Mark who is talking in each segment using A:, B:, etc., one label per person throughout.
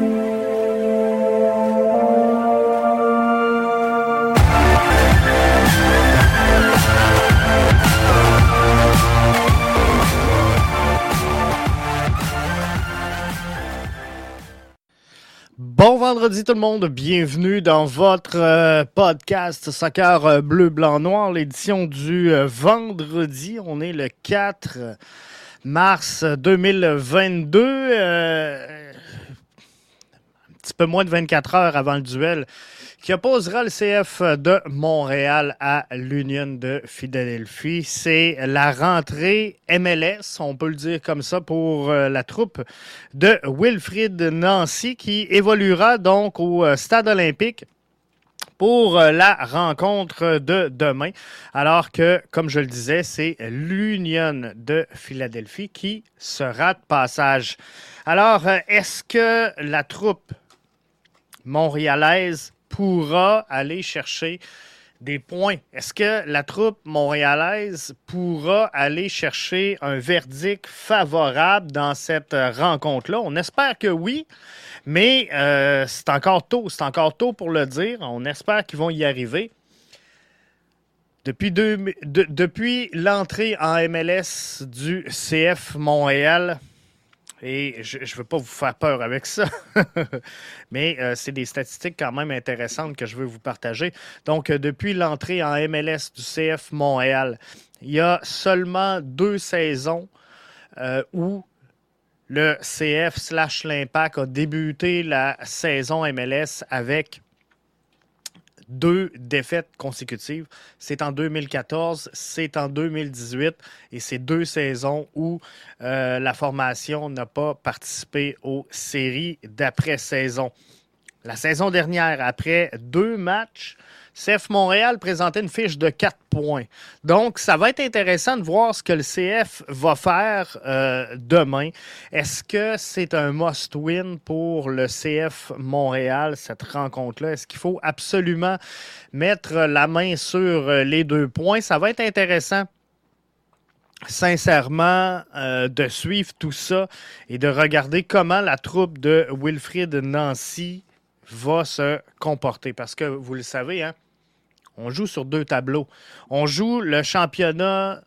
A: Bon vendredi tout le monde, bienvenue dans votre euh, podcast Soccer euh, bleu, blanc, noir, l'édition du euh, vendredi. On est le 4 mars 2022, un petit peu moins de 24 heures avant le duel qui opposera le CF de Montréal à l'Union de Philadelphie. C'est la rentrée MLS, on peut le dire comme ça, pour euh, la troupe de Wilfrid Nancy qui évoluera donc au euh, Stade olympique pour euh, la rencontre de demain. Alors que, comme je le disais, c'est l'Union de Philadelphie qui sera de passage. Alors, est-ce que la troupe montréalaise pourra aller chercher des points. Est-ce que la troupe montréalaise pourra aller chercher un verdict favorable dans cette rencontre-là? On espère que oui, mais euh, c'est encore tôt. C'est encore tôt pour le dire. On espère qu'ils vont y arriver. Depuis, depuis l'entrée en MLS du CF Montréal, et je ne veux pas vous faire peur avec ça, mais euh, c'est des statistiques quand même intéressantes que je veux vous partager. Donc, euh, depuis l'entrée en MLS du CF Montréal, il y a seulement deux saisons euh, où le CF slash l'Impact a débuté la saison MLS avec deux défaites consécutives. C'est en 2014, c'est en 2018 et c'est deux saisons où euh, la formation n'a pas participé aux séries d'après-saison. La saison dernière, après deux matchs, CF Montréal présentait une fiche de 4 points. Donc, ça va être intéressant de voir ce que le CF va faire euh, demain. Est-ce que c'est un must-win pour le CF Montréal, cette rencontre-là? Est-ce qu'il faut absolument mettre la main sur euh, les deux points? Ça va être intéressant sincèrement euh, de suivre tout ça et de regarder comment la troupe de Wilfrid Nancy va se comporter. Parce que vous le savez, hein, on joue sur deux tableaux. On joue le championnat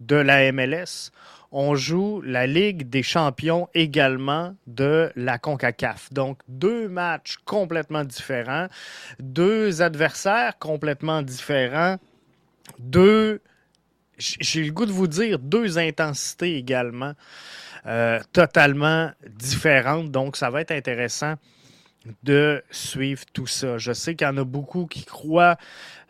A: de la MLS. On joue la Ligue des champions également de la CONCACAF. Donc, deux matchs complètement différents, deux adversaires complètement différents, deux, j'ai le goût de vous dire, deux intensités également euh, totalement différentes. Donc, ça va être intéressant de suivre tout ça. Je sais qu'il y en a beaucoup qui croient,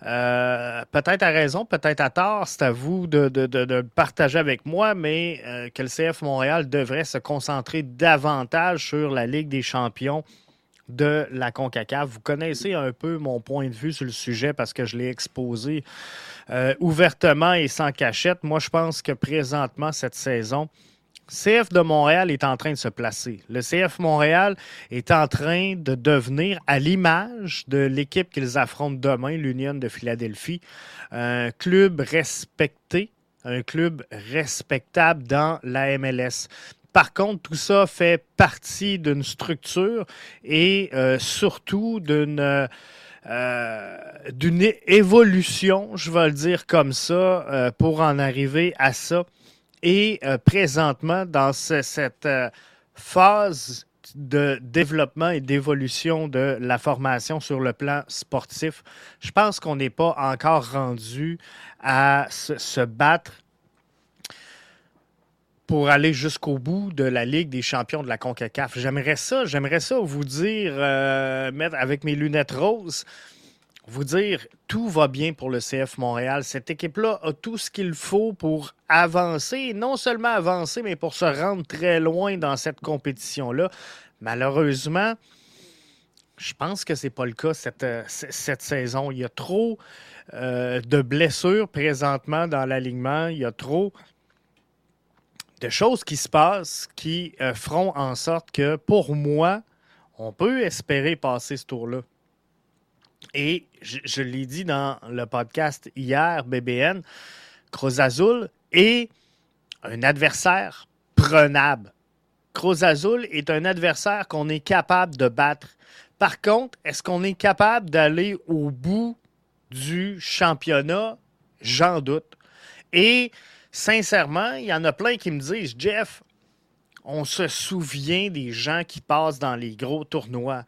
A: euh, peut-être à raison, peut-être à tort, c'est à vous de, le partager avec moi, mais euh, que le CF Montréal devrait se concentrer davantage sur la Ligue des champions de la CONCACAF. Vous connaissez un peu mon point de vue sur le sujet parce que je l'ai exposé euh, ouvertement et sans cachette. Moi, je pense que présentement, cette saison, CF de Montréal est en train de se placer. Le CF Montréal est en train de devenir, à l'image de l'équipe qu'ils affrontent demain, l'Union de Philadelphie, un club respecté, un club respectable dans la MLS. Par contre, tout ça fait partie d'une structure et euh, surtout d'une euh, d'une évolution, je vais le dire comme ça, euh, pour en arriver à ça. Et euh, présentement, dans cette euh, phase de développement et d'évolution de la formation sur le plan sportif, je pense qu'on n'est pas encore rendu à se, battre pour aller jusqu'au bout de la Ligue des champions de la CONCACAF. J'aimerais ça, j'aimerais ça vous dire, euh, mettre avec mes lunettes roses, vous dire tout va bien pour le CF Montréal. Cette équipe-là a tout ce qu'il faut pour avancer, non seulement avancer, mais pour se rendre très loin dans cette compétition-là. Malheureusement, je pense que ce n'est pas le cas cette, euh, cette, saison. Il y a trop euh, de blessures présentement dans l'alignement. Il y a trop de choses qui se passent qui euh, feront en sorte que, pour moi, on peut espérer passer ce tour-là. Et je, l'ai dit dans le podcast hier, BBN, Cruz est un adversaire prenable. Cruz Azul est un adversaire qu'on est capable de battre. Par contre, est-ce qu'on est capable d'aller au bout du championnat? J'en doute. Et sincèrement, il y en a plein qui me disent, Jeff, on se souvient des gens qui passent dans les gros tournois.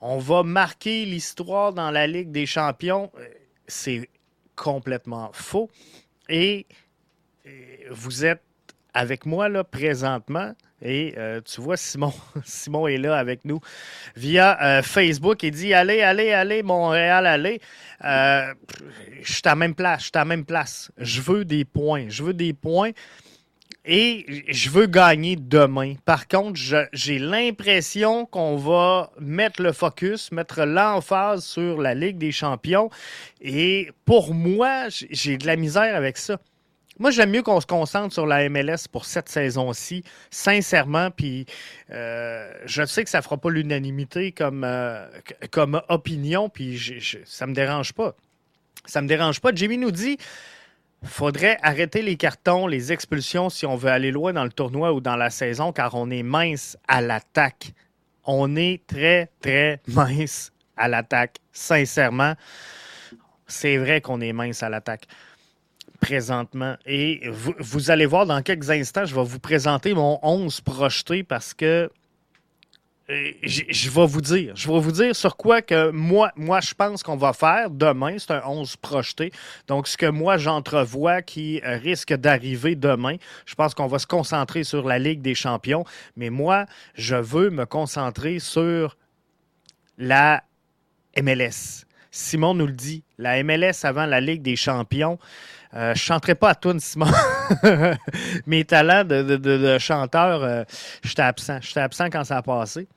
A: On va marquer l'histoire dans la Ligue des champions. Euh, c'est complètement faux. Et euh, vous êtes avec moi là présentement. Et euh, tu vois, Simon, Simon est là avec nous via Facebook. Il dit Allez, allez, allez, Montréal, allez. je suis à même place, je suis à la même place. Je veux des points. Je veux des points. Et je veux gagner demain. Par contre, j'ai l'impression qu'on va mettre le focus, mettre l'emphase sur la Ligue des champions. Et pour moi, j'ai de la misère avec ça. Moi, j'aime mieux qu'on se concentre sur la MLS pour cette saison-ci, sincèrement. Puis, euh, je sais que ça ne fera pas l'unanimité comme, euh, comme opinion, puis ça ne me dérange pas. Ça ne me dérange pas. Jimmy nous dit faudrait arrêter les cartons, les expulsions si on veut aller loin dans le tournoi ou dans la saison, car on est mince à l'attaque. On est très, très mince à l'attaque. Sincèrement, c'est vrai qu'on est mince à l'attaque présentement. Et vous, allez voir dans quelques instants, je vais vous présenter mon 11 projeté parce que je vais vous dire. Je vais vous dire sur quoi que moi, moi je pense qu'on va faire demain. C'est un 11 projeté. Donc, ce que moi, j'entrevois qui euh, risque d'arriver demain, je pense qu'on va se concentrer sur la Ligue des champions. Mais moi, je veux me concentrer sur la MLS. Simon nous le dit, la MLS avant la Ligue des champions. Euh, je chanterai pas à tout, Simon. Mes talents de, chanteur, euh, j'étais absent. J'étais absent quand ça a passé.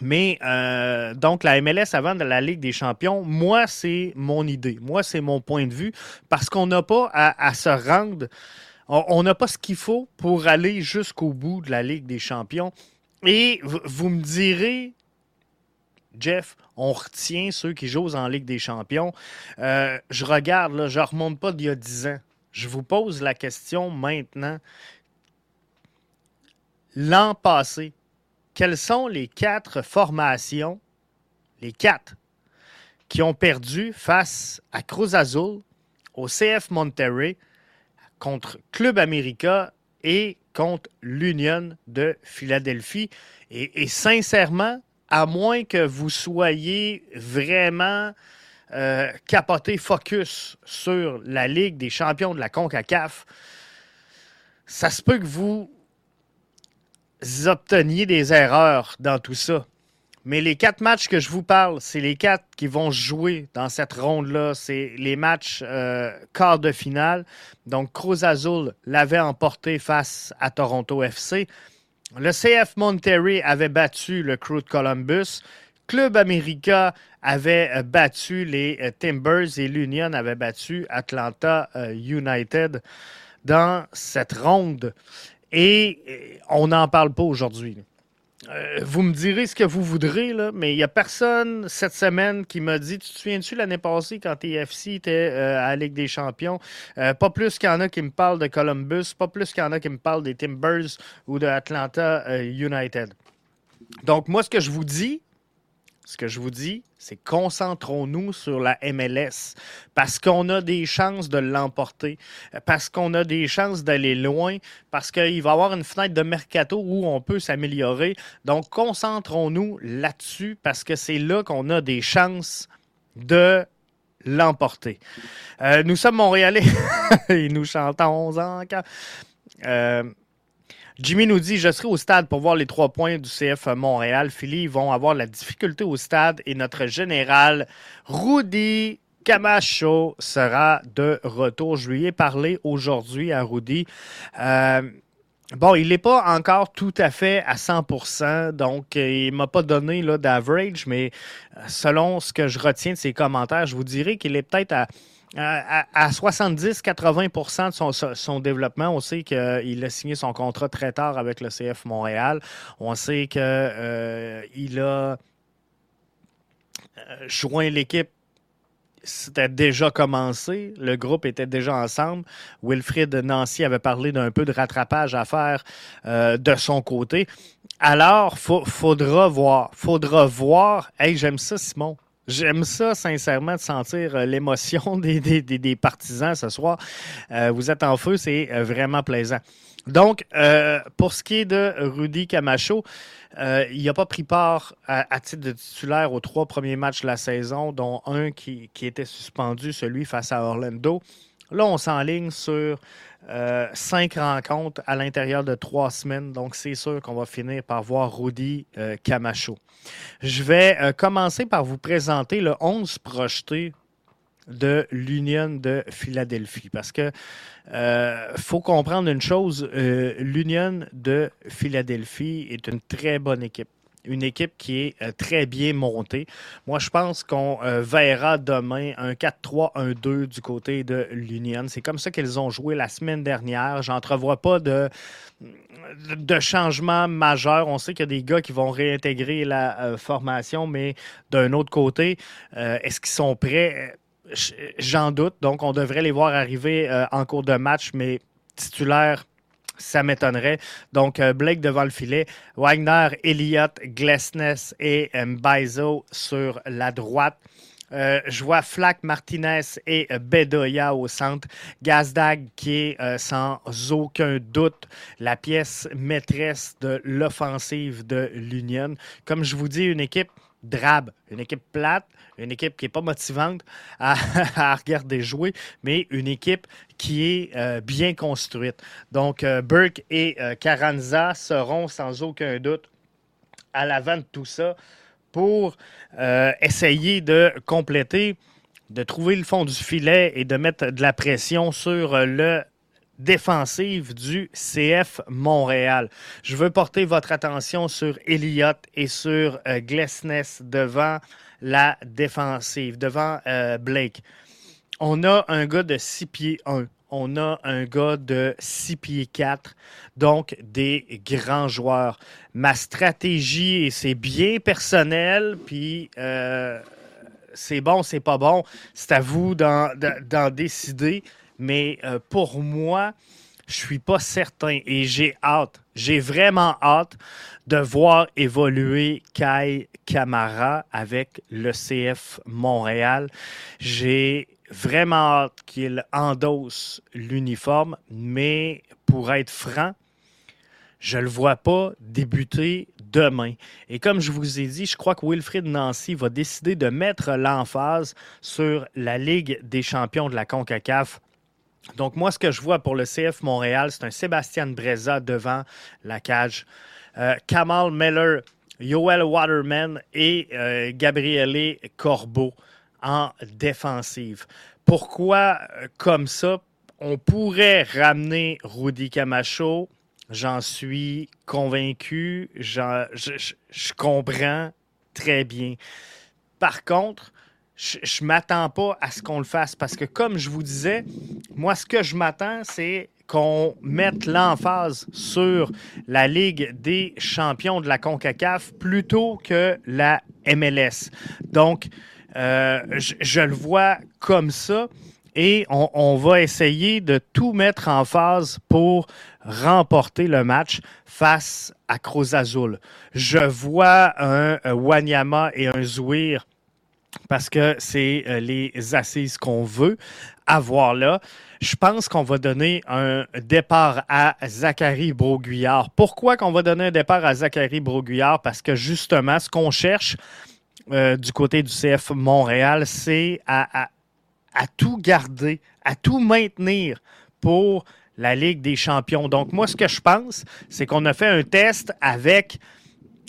A: Mais euh, donc, la MLS avant de la Ligue des champions, moi, c'est mon idée. Moi, c'est mon point de vue. Parce qu'on n'a pas à, se rendre. On n'a pas ce qu'il faut pour aller jusqu'au bout de la Ligue des champions. Et vous, me direz, Jeff, on retient ceux qui jouent en Ligue des champions. Euh, je regarde, là, je ne remonte pas d'il y a 10 ans. Je vous pose la question maintenant. L'an passé, quelles sont les quatre formations, les quatre, qui ont perdu face à Cruz Azul, au CF Monterrey, contre Club America et contre l'Union de Philadelphie? Et, sincèrement, à moins que vous soyez vraiment euh, capoté focus sur la Ligue des champions de la CONCACAF, ça se peut que vous obteniez des erreurs dans tout ça. Mais les quatre matchs que je vous parle, c'est les quatre qui vont jouer dans cette ronde-là. C'est les matchs euh, quart de finale. Donc, Cruz Azul l'avait emporté face à Toronto FC. Le CF Monterrey avait battu le Crew de Columbus. Club America avait euh, battu les euh, Timbers et l'Union avait battu Atlanta United dans cette ronde. Et on n'en parle pas aujourd'hui. Euh, vous me direz ce que vous voudrez, mais il n'y a personne cette semaine qui m'a dit Tu te souviens-tu l'année passée quand TFC était euh, à la Ligue des Champions? Euh, Pas plus qu'il y en a qui me parlent de Columbus, pas plus qu'il y en a qui me parlent des Timbers ou de Atlanta United. Donc, moi, ce que je vous dis, ce que je vous dis, c'est concentrons-nous sur la MLS parce qu'on a des chances de l'emporter, parce qu'on a des chances d'aller loin, parce qu'il va y avoir une fenêtre de mercato où on peut s'améliorer. Donc, concentrons-nous là-dessus parce que c'est là qu'on a des chances de l'emporter. Euh, nous sommes Montréalais et nous chantons encore. Euh, Jimmy nous dit Je serai au stade pour voir les trois points du CF Montréal. Philly vont avoir la difficulté au stade et notre général Rudy Camacho sera de retour. Je lui ai parlé aujourd'hui à Rudy. Euh, bon, il n'est pas encore tout à fait à 100% donc il ne m'a pas donné d'average, mais selon ce que je retiens de ses commentaires, je vous dirais qu'il est peut-être à à, 70-80% de son, développement, on sait qu'il a signé son contrat très tard avec le CF Montréal. On sait qu'il euh, a euh, joint l'équipe c'était déjà commencé. Le groupe était déjà ensemble. Wilfrid Nancy avait parlé d'un peu de rattrapage à faire euh, de son côté. Alors, il faudra voir. Faudra voir. Hey, j'aime ça, Simon. J'aime ça, sincèrement, de sentir euh, l'émotion des, partisans ce soir. Euh, vous êtes en feu, c'est euh, vraiment plaisant. Donc, pour ce qui est de Rudy Camacho, il n'a pas pris part à, titre de titulaire aux trois premiers matchs de la saison, dont un qui, qui était suspendu, celui face à Orlando. Là, on s'enligne sur euh, cinq rencontres à l'intérieur de trois semaines. Donc, c'est sûr qu'on va finir par voir Rudy euh, Camacho. Je vais euh, commencer par vous présenter le 11 projeté de l'Union de Philadelphie. Parce que faut comprendre une chose, l'Union de Philadelphie est une très bonne équipe une équipe qui est euh, très bien montée. Moi, je pense qu'on euh, verra demain un 4-3-1-2 du côté de l'Union. C'est comme ça qu'ils ont joué la semaine dernière. J'entrevois pas de, de changement majeur. On sait qu'il y a des gars qui vont réintégrer la euh, formation, mais d'un autre côté, est-ce qu'ils sont prêts? J'en doute. Donc, on devrait les voir arriver en cours de match, mais titulaire ça m'étonnerait. Donc, euh, Blake devant le filet, Wagner, Elliott, Glesness et Mbaizo sur la droite. Euh, je vois Flack, Martinez et Bedoya au centre. Gazdag qui est euh, sans aucun doute la pièce maîtresse de l'offensive de l'Union. Comme je vous dis, une équipe drabe, une équipe plate, une équipe qui n'est pas motivante à, regarder jouer, mais une équipe qui est euh, bien construite. Donc, euh, Burke et euh, Carranza seront sans aucun doute à l'avant de tout ça pour essayer de compléter, de trouver le fond du filet et de mettre de la pression sur le défensive du CF Montréal. Je veux porter votre attention sur Elliott et sur Glessness devant la défensive, devant euh, Blake. On a un gars de 6 pieds 1. On a un gars de 6 pieds 4, donc des grands joueurs. Ma stratégie, c'est bien personnel, puis euh, c'est bon, c'est pas bon, c'est à vous d'en décider. Mais euh, pour moi, je suis pas certain et j'ai hâte, j'ai vraiment hâte de voir évoluer Kai Camara avec le CF Montréal. J'ai vraiment hâte qu'il endosse l'uniforme, mais pour être franc, je ne le vois pas débuter demain. Et comme je vous ai dit, je crois que Wilfrid Nancy va décider de mettre l'emphase sur la Ligue des champions de la CONCACAF donc, moi, ce que je vois pour le CF Montréal, c'est un Sébastien Breza devant la cage. Euh, Kamal Miller, Yoel Waterman et euh, Gabriele Corbeau en défensive. Pourquoi euh, comme ça? On pourrait ramener Rudy Camacho? J'en suis convaincu. je, je comprends très bien. Par contre, je ne m'attends pas à ce qu'on le fasse parce que, comme je vous disais, moi, ce que je m'attends, c'est qu'on mette l'emphase sur la Ligue des champions de la CONCACAF plutôt que la MLS. Donc, euh, je, le vois comme ça et on, va essayer de tout mettre en phase pour remporter le match face à Cruz Azul. Je vois un, un Wanyama et un Zouir parce que c'est euh, les assises qu'on veut avoir là. Je pense qu'on va donner un départ à Zachary Broguillard. Pourquoi qu'on va donner un départ à Zachary Broguillard? Parce que justement, ce qu'on cherche euh, du côté du CF Montréal, c'est à, tout garder, à tout maintenir pour la Ligue des champions. Donc, moi, ce que je pense, c'est qu'on a fait un test avec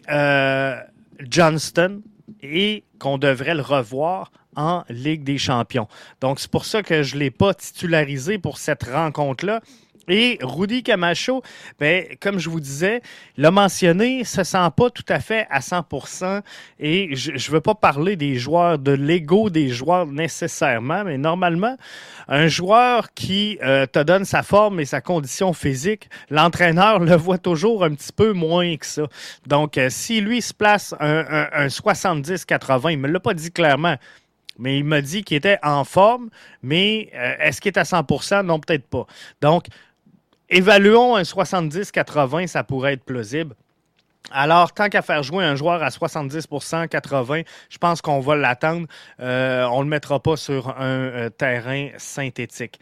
A: euh, Johnston, et qu'on devrait le revoir en Ligue des champions. Donc, c'est pour ça que je ne l'ai pas titularisé pour cette rencontre-là. Et Rudy Camacho, ben, comme je vous disais, l'a mentionné, se sent pas tout à fait à 100%. Et je ne veux pas parler des joueurs, de l'ego des joueurs nécessairement, mais normalement, un joueur qui euh, te donne sa forme et sa condition physique, l'entraîneur le voit toujours un petit peu moins que ça. Donc, euh, si lui se place un, un 70-80, il ne me l'a pas dit clairement, mais il m'a dit qu'il était en forme, mais euh, est-ce qu'il est à 100% Non, peut-être pas. Donc, évaluons un 70-80, ça pourrait être plausible. Alors, tant qu'à faire jouer un joueur à 70% 80 je pense qu'on va l'attendre. Euh, on ne le mettra pas sur un euh, terrain synthétique.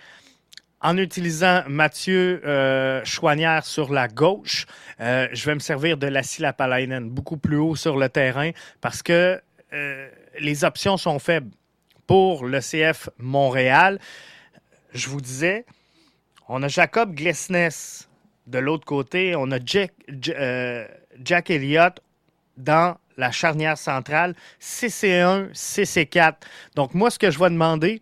A: En utilisant Mathieu euh, Chouanière sur la gauche, je vais me servir de la Lapalainen beaucoup plus haut sur le terrain parce que les options sont faibles pour le CF Montréal. Je vous disais, on a Jacob Glesnes de l'autre côté, on a Jack, Jack Elliott dans la charnière centrale, CC1, CC4. Donc, moi, ce que je vais demander,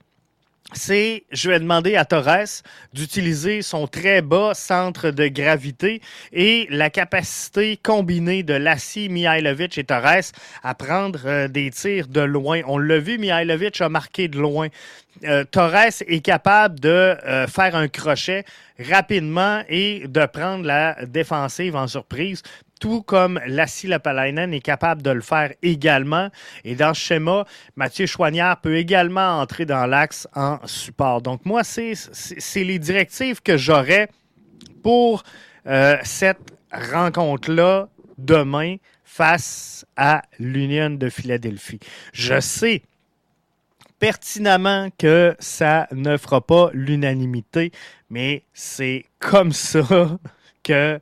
A: c'est, je vais demander à Torres d'utiliser son très bas centre de gravité et la capacité combinée de Lassie, Mihailovic et Torres à prendre euh, des tirs de loin. On l'a vu, Mihailovic a marqué de loin. Euh, Torres est capable de euh, faire un crochet rapidement et de prendre la défensive en surprise tout comme Lassie Lapalainen est capable de le faire également. Et dans ce schéma, Mathieu Chouanière peut également entrer dans l'axe en support. Donc, moi, c'est les directives que j'aurais pour euh, cette rencontre-là demain face à l'Union de Philadelphie. Je sais pertinemment que ça ne fera pas l'unanimité, mais c'est comme ça que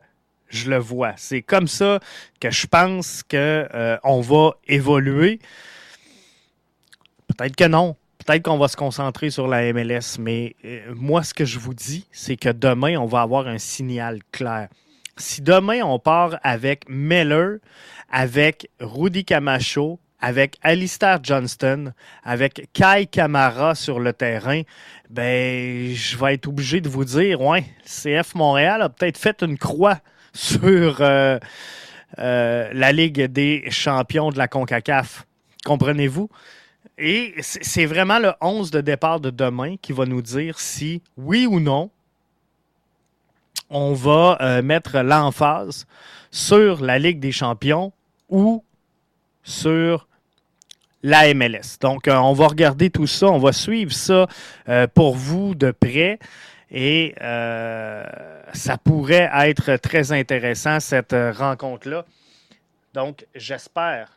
A: je le vois. C'est comme ça que je pense qu'on euh, va évoluer. Peut-être que non. Peut-être qu'on va se concentrer sur la MLS, mais euh, moi, ce que je vous dis, c'est que demain, on va avoir un signal clair. Si demain, on part avec Miller, avec Rudy Camacho, avec Alistair Johnston, avec Kai Kamara sur le terrain, ben, je vais être obligé de vous dire, ouais, CF Montréal a peut-être fait une croix sur euh, euh, la Ligue des champions de la CONCACAF. Comprenez-vous? Et c'est vraiment le 11 de départ de demain qui va nous dire si, oui ou non, on va euh, mettre l'emphase sur la Ligue des champions ou sur la MLS. Donc, on va regarder tout ça, on va suivre ça pour vous de près. Et euh, ça pourrait être très intéressant, cette rencontre-là. Donc, j'espère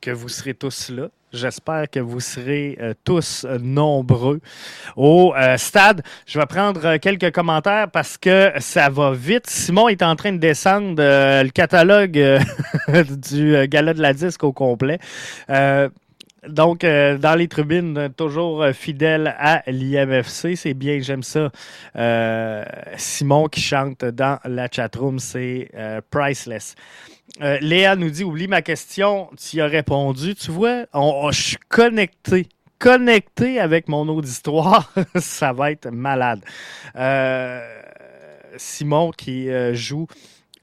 A: que vous serez tous là. J'espère que vous serez euh, tous nombreux au euh, stade. Je vais prendre quelques commentaires parce que ça va vite. Simon est en train de descendre le catalogue du gala de la disque au complet. Donc, euh, dans les tribunes, toujours euh, fidèle à l'IMFC, c'est bien, j'aime ça. Euh, Simon qui chante dans la chatroom, c'est priceless. Léa nous dit, oublie ma question, tu y as répondu. Tu vois, je suis connecté connecté avec mon auditoire, ça va être malade. Simon qui joue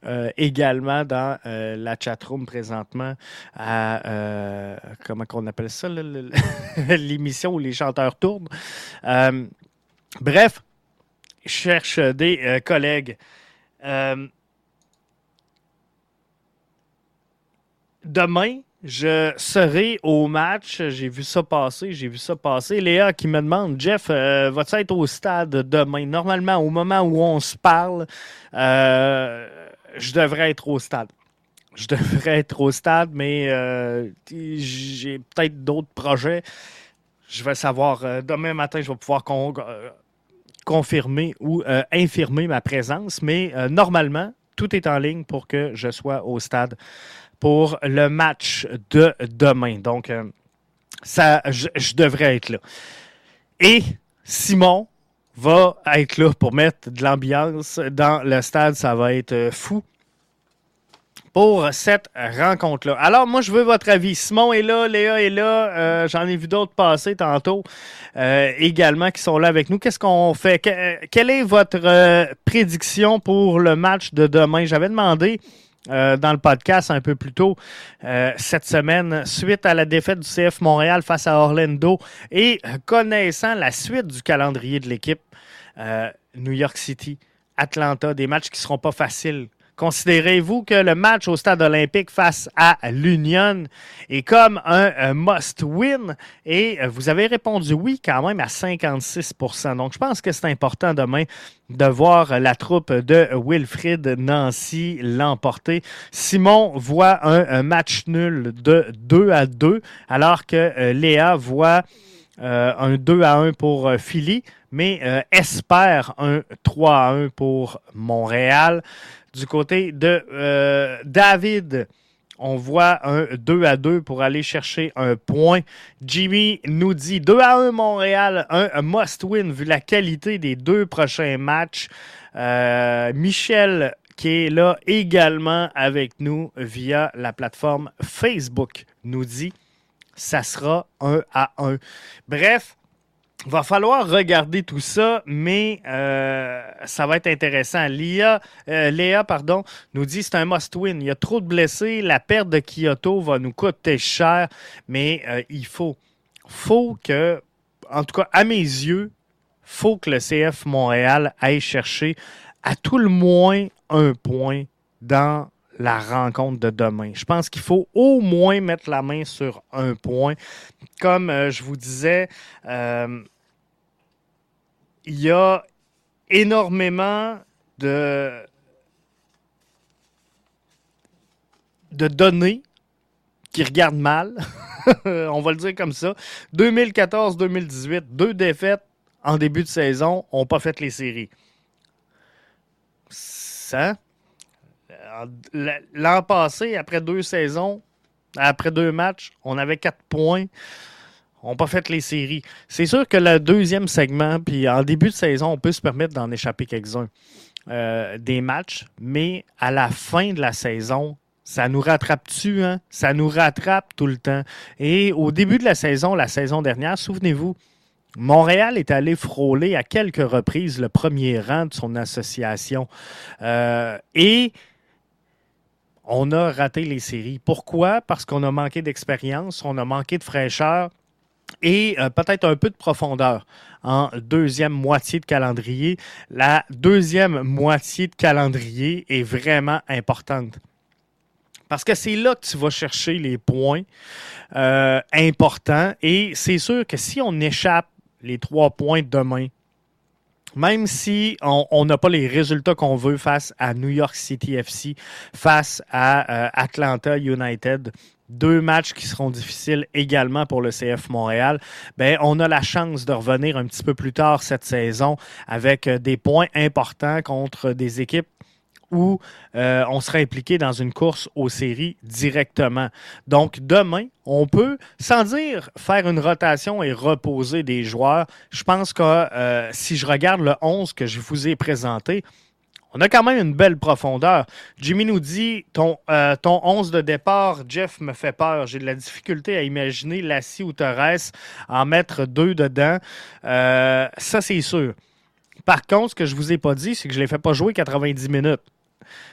A: euh, également dans euh, la chatroom présentement à euh, comment qu'on appelle ça l'émission où les chanteurs tournent. bref, je cherche des collègues. Demain, je serai au match. J'ai vu ça passer. J'ai vu ça passer. Léa qui me demande, Jeff, vas-tu être au stade demain? Normalement, au moment où on se parle, je devrais être au stade. Je devrais être au stade, mais euh, j'ai peut-être d'autres projets. Je vais savoir. Euh, demain matin, je vais pouvoir euh, confirmer ou infirmer ma présence, mais normalement, tout est en ligne pour que je sois au stade pour le match de demain. Donc, ça, je devrais être là. Et Simon, va être là pour mettre de l'ambiance dans le stade. Ça va être euh, fou pour cette rencontre-là. Alors, moi, je veux votre avis. Simon est là, Léa est là. Euh, j'en ai vu d'autres passer tantôt euh, également qui sont là avec nous. Qu'est-ce qu'on fait? quelle est votre prédiction pour le match de demain? J'avais demandé euh, dans le podcast un peu plus tôt euh, cette semaine, suite à la défaite du CF Montréal face à Orlando et connaissant la suite du calendrier de l'équipe, euh, New York City, Atlanta, des matchs qui seront pas faciles Considérez-vous que le match au stade olympique face à l'Union est comme un, must-win? Et euh, vous avez répondu oui quand même à 56% Donc, je pense que c'est important demain de voir la troupe de Wilfrid Nancy l'emporter. Simon voit un, match nul de 2 à 2, alors que euh, Léa voit euh, un 2 à 1 pour Philly, mais espère un 3 à 1 pour Montréal. Du côté de euh, David, on voit un 2 à 2 pour aller chercher un point. Jimmy nous dit 2 à 1 Montréal, un must-win vu la qualité des deux prochains matchs. Euh, Michel qui est là également avec nous via la plateforme Facebook nous dit ça sera 1 à 1. Bref, Va falloir regarder tout ça, mais euh, ça va être intéressant. Léa, euh, Léa pardon, nous dit c'est un must-win. Il y a trop de blessés. La perte de Kyoto va nous coûter cher, mais euh, il faut, faut que, en tout cas à mes yeux, faut que le CF Montréal aille chercher à tout le moins un point dans la rencontre de demain. Je pense qu'il faut au moins mettre la main sur un point. Comme je vous disais, il y a énormément de, de données qui regardent mal. On va le dire comme ça. 2014-2018, deux défaites en début de saison, n'ont pas fait les séries. Ça, l'an passé, après deux saisons, après deux matchs, on avait quatre points n'ont pas fait les séries. C'est sûr que le deuxième segment, puis en début de saison, on peut se permettre d'en échapper quelques-uns euh, des matchs, mais à la fin de la saison, ça nous rattrape-tu, hein? Ça nous rattrape tout le temps. Et au début de la saison, la saison dernière, souvenez-vous, Montréal est allé frôler à quelques reprises le premier rang de son association. Euh, et on a raté les séries. Pourquoi? Parce qu'on a manqué d'expérience, on a manqué de fraîcheur, et euh, peut-être un peu de profondeur en deuxième moitié de calendrier. La deuxième moitié de calendrier est vraiment importante. Parce que c'est là que tu vas chercher les points euh, importants. Et c'est sûr que si on échappe les trois points demain, même si on n'a pas les résultats qu'on veut face à New York City FC, face à euh, Atlanta United, deux matchs qui seront difficiles également pour le CF Montréal, ben, on a la chance de revenir un petit peu plus tard cette saison avec euh, des points importants contre des équipes où euh, on sera impliqué dans une course aux séries directement. Donc demain, on peut, sans dire faire une rotation et reposer des joueurs, je pense que euh, si je regarde le 11 que je vous ai présenté, on a quand même une belle profondeur. Jimmy nous dit ton, euh, ton 11 de départ, Jeff me fait peur. J'ai de la difficulté à imaginer Lassie ou Torres en mettre deux dedans. Ça, c'est sûr. Par contre, ce que je vous ai pas dit, c'est que je les fais pas jouer 90 minutes.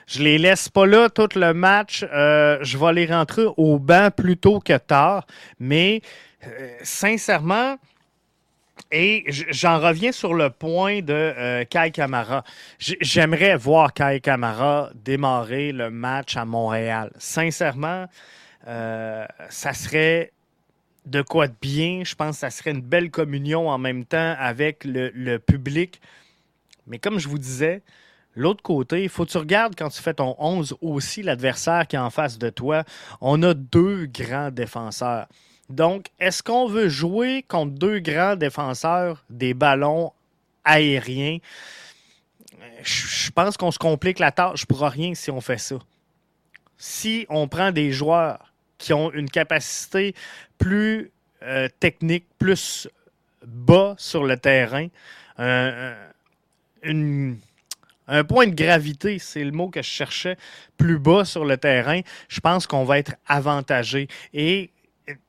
A: Je les laisse pas là tout le match. Euh, je vais les rentrer au banc plus tôt que tard. Mais sincèrement, et j'en reviens sur le point de euh, Kai Kamara. J'aimerais voir Kai Kamara démarrer le match à Montréal. Sincèrement, euh, ça serait de quoi de bien. Je pense que ça serait une belle communion en même temps avec le, public. Mais comme je vous disais, L'autre côté, il faut que tu regardes quand tu fais ton 11 aussi l'adversaire qui est en face de toi. On a deux grands défenseurs. Donc, est-ce qu'on veut jouer contre deux grands défenseurs des ballons aériens? Je pense qu'on se complique la tâche pour rien si on fait ça. Si on prend des joueurs qui ont une capacité plus euh, technique, plus bas sur le terrain, un point de gravité, c'est le mot que je cherchais, plus bas sur le terrain, je pense qu'on va être avantagé. Et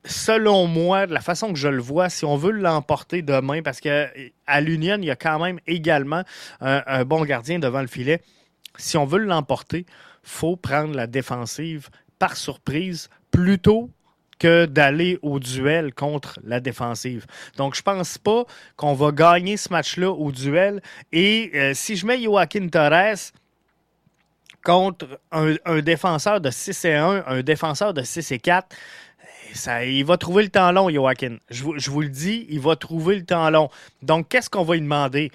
A: selon moi, de la façon que je le vois, si on veut l'emporter demain, parce qu'à l'Union, il y a quand même également un, bon gardien devant le filet. Si on veut l'emporter, faut prendre la défensive par surprise plutôt que d'aller au duel contre la défensive. Donc, je pense pas qu'on va gagner ce match-là au duel. Et euh, si je mets Joaquin Torres, contre un, défenseur de 6 et 1, un défenseur de 6 et 4. Ça, il va trouver le temps long, Joaquin. Je je vous le dis, il va trouver le temps long. Donc, qu'est-ce qu'on va lui demander?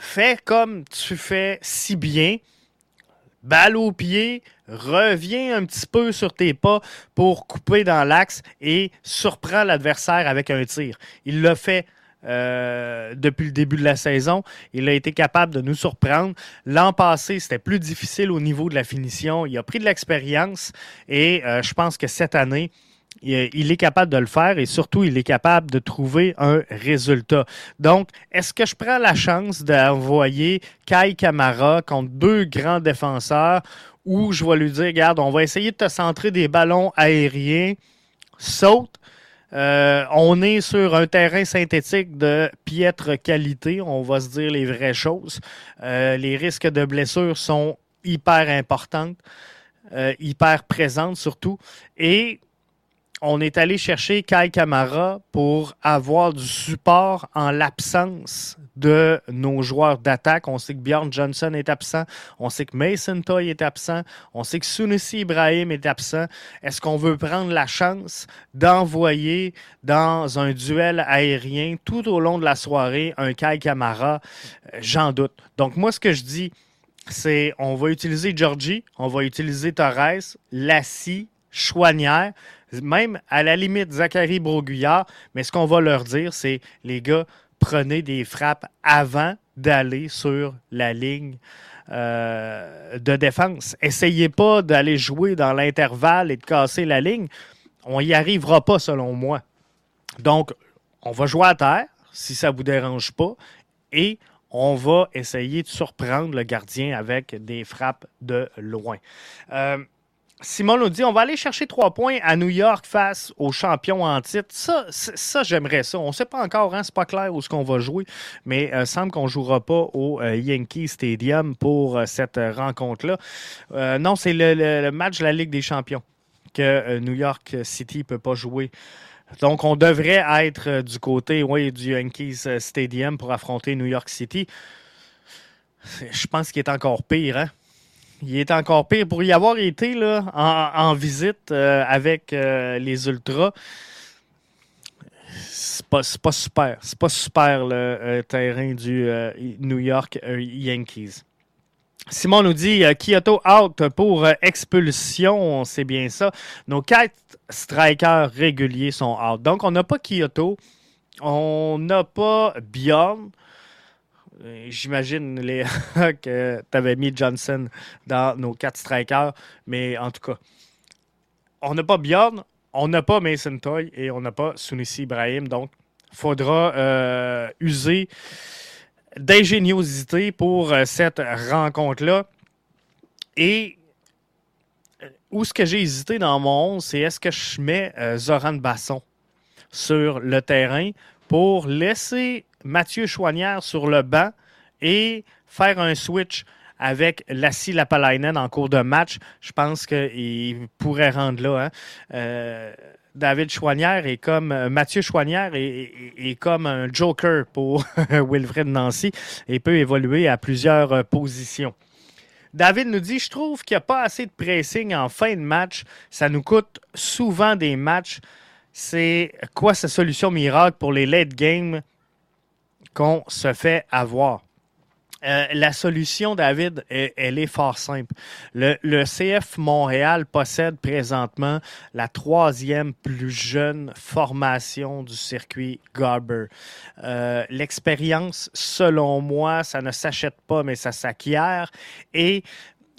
A: Fais comme tu fais si bien balle au pied, reviens un petit peu sur tes pas pour couper dans l'axe et surprends l'adversaire avec un tir. Il l'a fait euh, depuis le début de la saison. Il a été capable de nous surprendre. L'an passé, c'était plus difficile au niveau de la finition. Il a pris de l'expérience et euh, je pense que cette année, il est capable de le faire et surtout, il est capable de trouver un résultat. Donc, est-ce que je prends la chance d'envoyer Kai Kamara contre deux grands défenseurs ou je vais lui dire, regarde, on va essayer de te centrer des ballons aériens, saute. Euh, on est sur un terrain synthétique de piètre qualité, on va se dire les vraies choses. Euh, les risques de blessures sont hyper importantes, euh, hyper présentes surtout. Et on est allé chercher Kai Kamara pour avoir du support en l'absence de nos joueurs d'attaque. On sait que Bjorn Johnson est absent. On sait que Mason Toy est absent. On sait que Sunusi Ibrahim est absent. Est-ce qu'on veut prendre la chance d'envoyer dans un duel aérien tout au long de la soirée un Kai Kamara? Euh, j'en doute. Donc, moi, ce que je dis, c'est on va utiliser Georgie, on va utiliser Torres, Lassie, Chouanière même à la limite Zachary Broguillard, mais ce qu'on va leur dire, c'est les gars, prenez des frappes avant d'aller sur la ligne euh, de défense. Essayez pas d'aller jouer dans l'intervalle et de casser la ligne. On n'y arrivera pas, selon moi. Donc, on va jouer à terre, si ça ne vous dérange pas, et on va essayer de surprendre le gardien avec des frappes de loin. Euh, Simon nous dit on va aller chercher trois points à New York face aux champions en titre. Ça, ça j'aimerais ça. On ne sait pas encore, hein, c'est pas clair où ce qu'on va jouer, mais il euh, semble qu'on ne jouera pas au euh, Yankee Stadium pour euh, cette rencontre-là. non, c'est le, match de la Ligue des champions que New York City ne peut pas jouer. Donc, on devrait être du côté oui, du Yankees Stadium pour affronter New York City. Je pense qu'il est encore pire, hein? Il est encore pire. Pour y avoir été là, en, visite euh, avec euh, les Ultras, c'est pas, pas super. C'est pas super le euh, terrain du New York Yankees. Simon nous dit Kyoto out pour expulsion, c'est bien ça. Nos quatre strikers réguliers sont out. Donc, on n'a pas Kyoto, on n'a pas Bjorn, j'imagine les que tu avais mis Johnson dans nos quatre strikers, mais en tout cas, on n'a pas Bjorn, on n'a pas Mason Toy et on n'a pas Sunissi Ibrahim. Donc, il faudra euh, user d'ingéniosité pour euh, cette rencontre-là. Et où ce que j'ai hésité dans mon 11, c'est est-ce que je mets Zoran Basson sur le terrain pour laisser Mathieu Chouanière sur le banc et faire un switch avec Lassie Lapalainen en cours de match. Je pense qu'il pourrait rendre là. Hein. Euh, David Chouanière est comme euh, Mathieu Chouanière est, comme un joker pour Wilfred Nancy et peut évoluer à plusieurs euh, positions. David nous dit Je trouve qu'il n'y a pas assez de pressing en fin de match. Ça nous coûte souvent des matchs. C'est quoi sa solution miracle pour les late games? Qu'on se fait avoir. Euh, la solution, David, elle, est fort simple. Le, CF Montréal possède présentement la troisième plus jeune formation du circuit Garber. Euh, l'expérience, selon moi, ça ne s'achète pas, mais ça s'acquiert. Et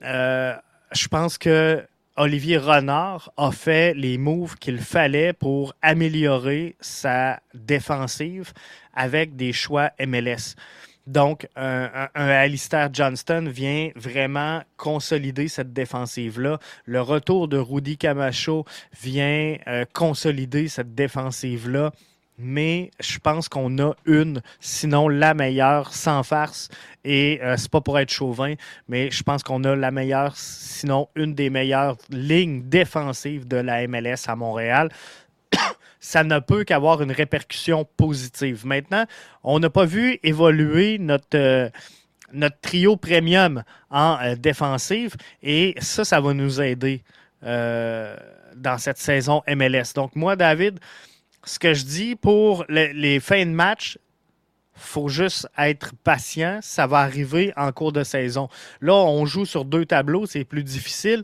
A: euh, je pense que Olivier Renard a fait les moves qu'il fallait pour améliorer sa défensive avec des choix MLS. Donc, un, Alistair Johnston vient vraiment consolider cette défensive-là. Le retour de Rudy Camacho vient euh, consolider cette défensive-là mais je pense qu'on a une, sinon la meilleure, sans farce. Et euh, c'est pas pour être chauvin, mais je pense qu'on a la meilleure, sinon une des meilleures lignes défensives de la MLS à Montréal. Ça ne peut qu'avoir une répercussion positive. Maintenant, on n'a pas vu évoluer notre, euh, notre trio premium en défensive. Et ça, ça va nous aider dans cette saison MLS. Donc, moi, David, ce que je dis pour les, fins de match, faut juste être patient. Ça va arriver en cours de saison. Là, on joue sur deux tableaux, c'est plus difficile.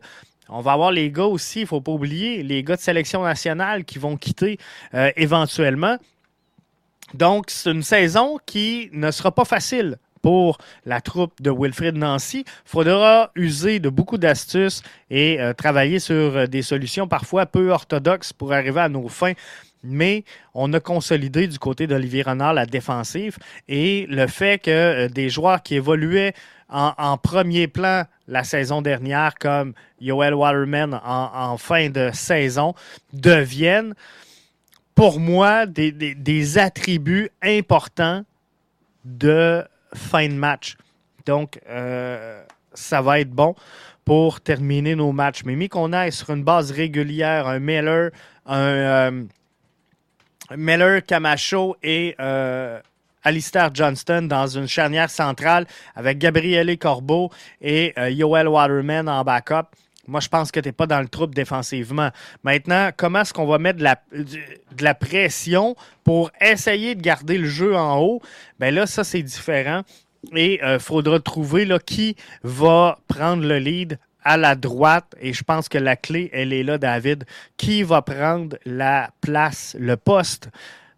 A: On va avoir les gars aussi, il ne faut pas oublier, les gars de sélection nationale qui vont quitter euh, éventuellement. Donc, c'est une saison qui ne sera pas facile pour la troupe de Wilfrid Nancy. Il faudra user de beaucoup d'astuces et euh, travailler sur euh, des solutions parfois peu orthodoxes pour arriver à nos fins. Mais on a consolidé du côté d'Olivier Renard la défensive et le fait que des joueurs qui évoluaient en, premier plan la saison dernière, comme Yoel Waterman en, fin de saison, deviennent pour moi des, des attributs importants de fin de match. Donc, euh, ça va être bon pour terminer nos matchs. Mais mis qu'on aille sur une base régulière, un Miller, un euh, Miller, Camacho et euh, Alistair Johnston dans une charnière centrale avec Gabriele Corbeau et Yoel Waterman en backup. Moi, je pense que tu n'es pas dans le trouble défensivement. Maintenant, comment est-ce qu'on va mettre de la, de la, pression pour essayer de garder le jeu en haut? Bien là, ça, c'est différent. Et il euh, faudra trouver là, qui va prendre le lead à la droite. Et je pense que la clé, elle est là, David. Qui va prendre la place, le poste?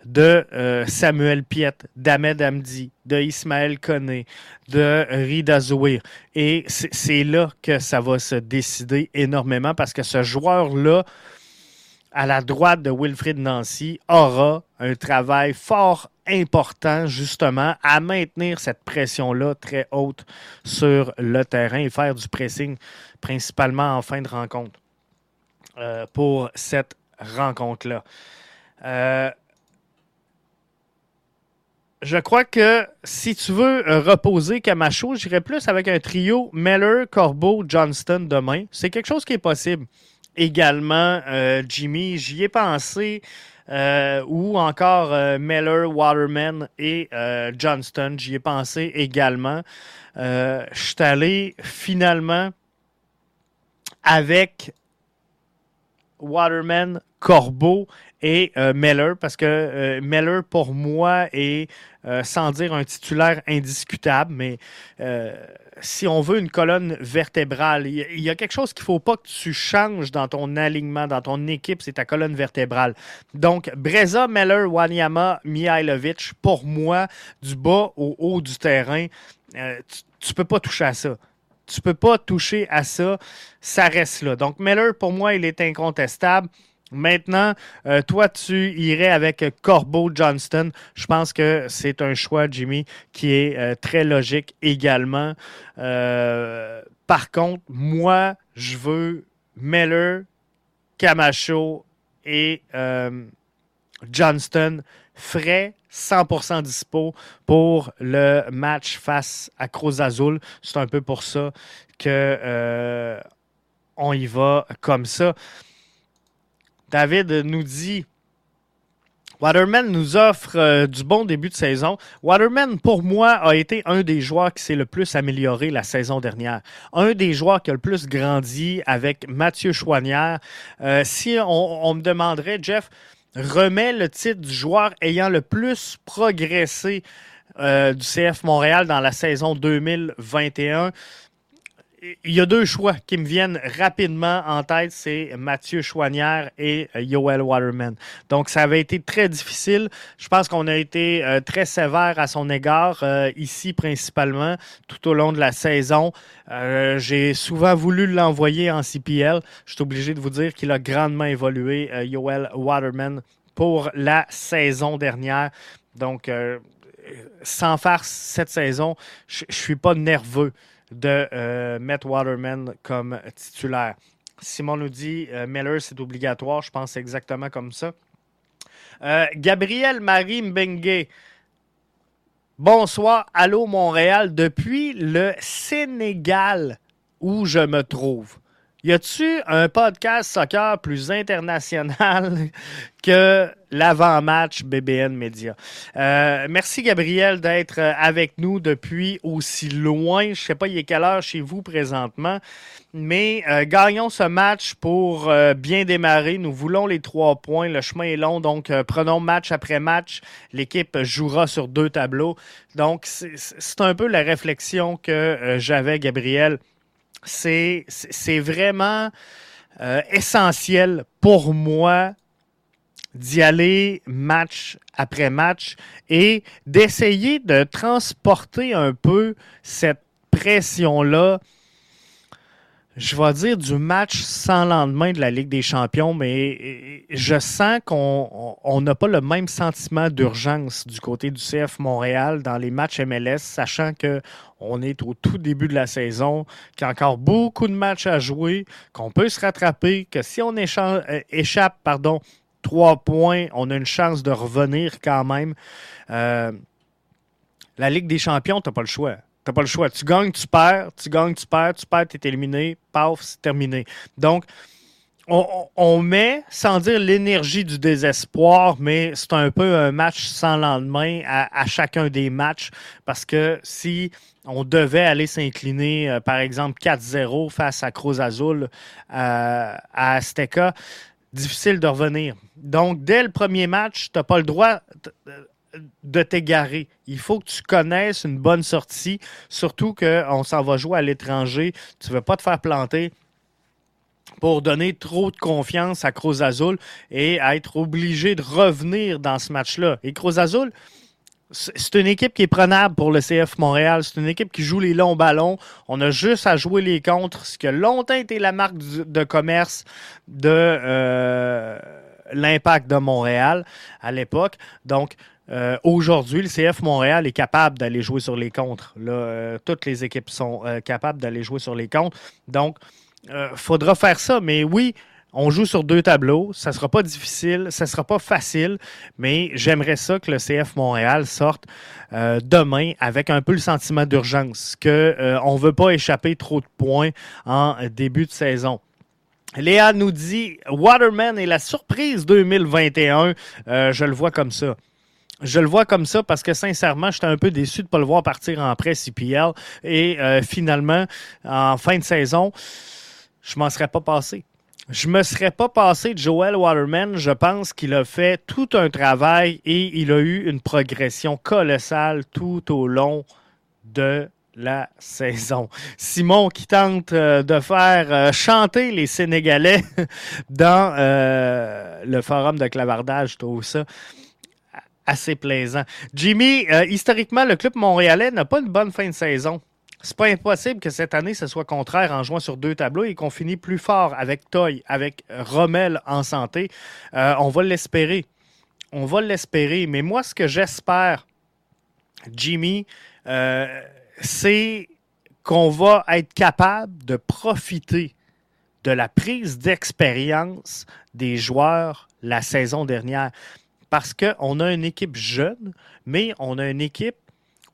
A: De euh, Samuel Piet, d'Ahmed Hamdi, de Ismaël Koné, de Rida Zouir. Et c'est là que ça va se décider énormément parce que ce joueur-là, à la droite de Wilfrid Nancy, aura un travail fort important justement à maintenir cette pression-là très haute sur le terrain et faire du pressing principalement en fin de rencontre euh, pour cette rencontre-là. Euh, je crois que si tu veux euh, reposer Camacho, j'irais plus avec un trio Meller, Corbeau, Johnston demain. C'est quelque chose qui est possible. Également, euh, Jimmy, j'y ai pensé. Euh, ou encore Meller, Waterman et Johnston, j'y ai pensé également. je suis allé finalement avec Waterman, Corbeau et euh, Meller, parce que euh, Meller, pour moi, est, euh, sans dire un titulaire indiscutable, mais si on veut une colonne vertébrale, il y, a quelque chose qu'il ne faut pas que tu changes dans ton alignement, dans ton équipe, c'est ta colonne vertébrale. Donc, Breza, Meller, Wanyama, Mihailovic, pour moi, du bas au haut du terrain, tu ne peux pas toucher à ça. Tu peux pas toucher à ça. Ça reste là. Donc, Meller, pour moi, il est incontestable. Maintenant, euh, toi, tu irais avec Corbeau Johnston. Je pense que c'est un choix, Jimmy, qui est euh, très logique également. Euh, par contre, moi, je veux Miller, Camacho et Johnston frais, 100% dispo pour le match face à Cruz Azul. C'est un peu pour ça que on y va comme ça. David nous dit Waterman nous offre euh, du bon début de saison. Waterman, pour moi, a été un des joueurs qui s'est le plus amélioré la saison dernière. Un des joueurs qui a le plus grandi avec Mathieu Chouanière. Euh, si on, me demanderait, Jeff, remet le titre du joueur ayant le plus progressé euh, du CF Montréal dans la saison 2021 il y a deux choix qui me viennent rapidement en tête, c'est Mathieu Chouanière et euh, Yoel Waterman. Donc, ça avait été très difficile. Je pense qu'on a été euh, très sévère à son égard, euh, ici principalement, tout au long de la saison. J'ai souvent voulu l'envoyer en CPL. Je suis obligé de vous dire qu'il a grandement évolué, Yoel Waterman, pour la saison dernière. Donc, sans faire cette saison, je ne suis pas nerveux de euh, mettre Waterman comme titulaire. Simon nous dit euh, Miller, c'est obligatoire. Je pense exactement comme ça. Euh, Gabriel Marie Mbengue. Bonsoir, allô Montréal. Depuis le Sénégal où je me trouve, Y a-tu un podcast soccer plus international que l'avant-match BBN Media? Euh, merci Gabriel d'être avec nous depuis aussi loin. Je sais pas il est quelle heure chez vous présentement, mais euh, gagnons ce match pour euh, bien démarrer. Nous voulons les trois points. Le chemin est long, donc prenons match après match. L'équipe jouera sur deux tableaux. Donc c'est un peu la réflexion que j'avais, Gabriel c'est vraiment euh, essentiel pour moi d'y aller match après match et d'essayer de transporter un peu cette pression-là je vais dire du match sans lendemain de la Ligue des Champions, mais je sens qu'on n'a pas le même sentiment d'urgence du côté du CF Montréal dans les matchs MLS, sachant que on est au tout début de la saison, qu'il y a encore beaucoup de matchs à jouer, qu'on peut se rattraper, que si on euh, échappe pardon, trois points, on a une chance de revenir quand même. Euh, la Ligue des Champions, tu n'as pas le choix. Tu pas le choix. Tu gagnes, tu perds, tu gagnes, tu perds, tu perds, tu es éliminé, paf, c'est terminé. Donc, on, met, sans dire l'énergie du désespoir, mais c'est un peu un match sans lendemain à, chacun des matchs parce que si on devait aller s'incliner, euh, par exemple, 4-0 face à Cruz Azul euh, à Azteca, difficile de revenir. Donc, dès le premier match, tu n'as pas le droit de t'égarer. Il faut que tu connaisses une bonne sortie, surtout qu'on s'en va jouer à l'étranger. Tu ne veux pas te faire planter pour donner trop de confiance à Cruz Azul et être obligé de revenir dans ce match-là. Et Cruz Azul, c'est une équipe qui est prenable pour le CF Montréal. C'est une équipe qui joue les longs ballons. On a juste à jouer les contres, ce qui a longtemps été la marque de commerce de euh, l'impact de Montréal à l'époque. Donc, euh, aujourd'hui, le CF Montréal est capable d'aller jouer sur les contres. Euh, toutes les équipes sont euh, capables d'aller jouer sur les contres. Donc, il faudra faire ça. Mais oui, on joue sur deux tableaux. Ça ne sera pas difficile, ça ne sera pas facile, mais j'aimerais ça que le CF Montréal sorte demain avec un peu le sentiment d'urgence, qu'on ne veut pas échapper trop de points en début de saison. Léa nous dit Waterman est la surprise 2021. je le vois comme ça. Je le vois comme ça parce que sincèrement, j'étais un peu déçu de ne pas le voir partir en presse CPL. Et euh, finalement, en fin de saison, je m'en serais pas passé. Je me serais pas passé de Joel Waterman. Je pense qu'il a fait tout un travail et il a eu une progression colossale tout au long de la saison. Simon qui tente euh, de faire euh, chanter les Sénégalais dans le forum de clavardage, je trouve ça assez plaisant. Jimmy, euh, historiquement, le club montréalais n'a pas une bonne fin de saison. C'est pas impossible que cette année, ce soit contraire en jouant sur deux tableaux et qu'on finisse plus fort avec Toy, avec Rommel en santé. Euh, on va l'espérer. On va l'espérer. Mais moi, ce que j'espère, Jimmy, euh, c'est qu'on va être capable de profiter de la prise d'expérience des joueurs la saison dernière parce qu'on a une équipe jeune, mais on a une équipe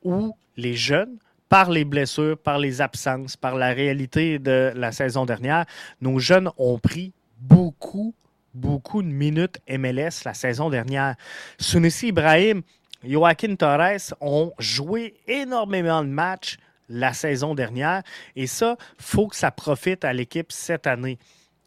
A: où les jeunes, par les blessures, par les absences, par la réalité de la saison dernière, nos jeunes ont pris beaucoup, beaucoup de minutes MLS la saison dernière. Sunissi Ibrahim, Joaquin Torres ont joué énormément de matchs la saison dernière et ça, faut que ça profite à l'équipe cette année.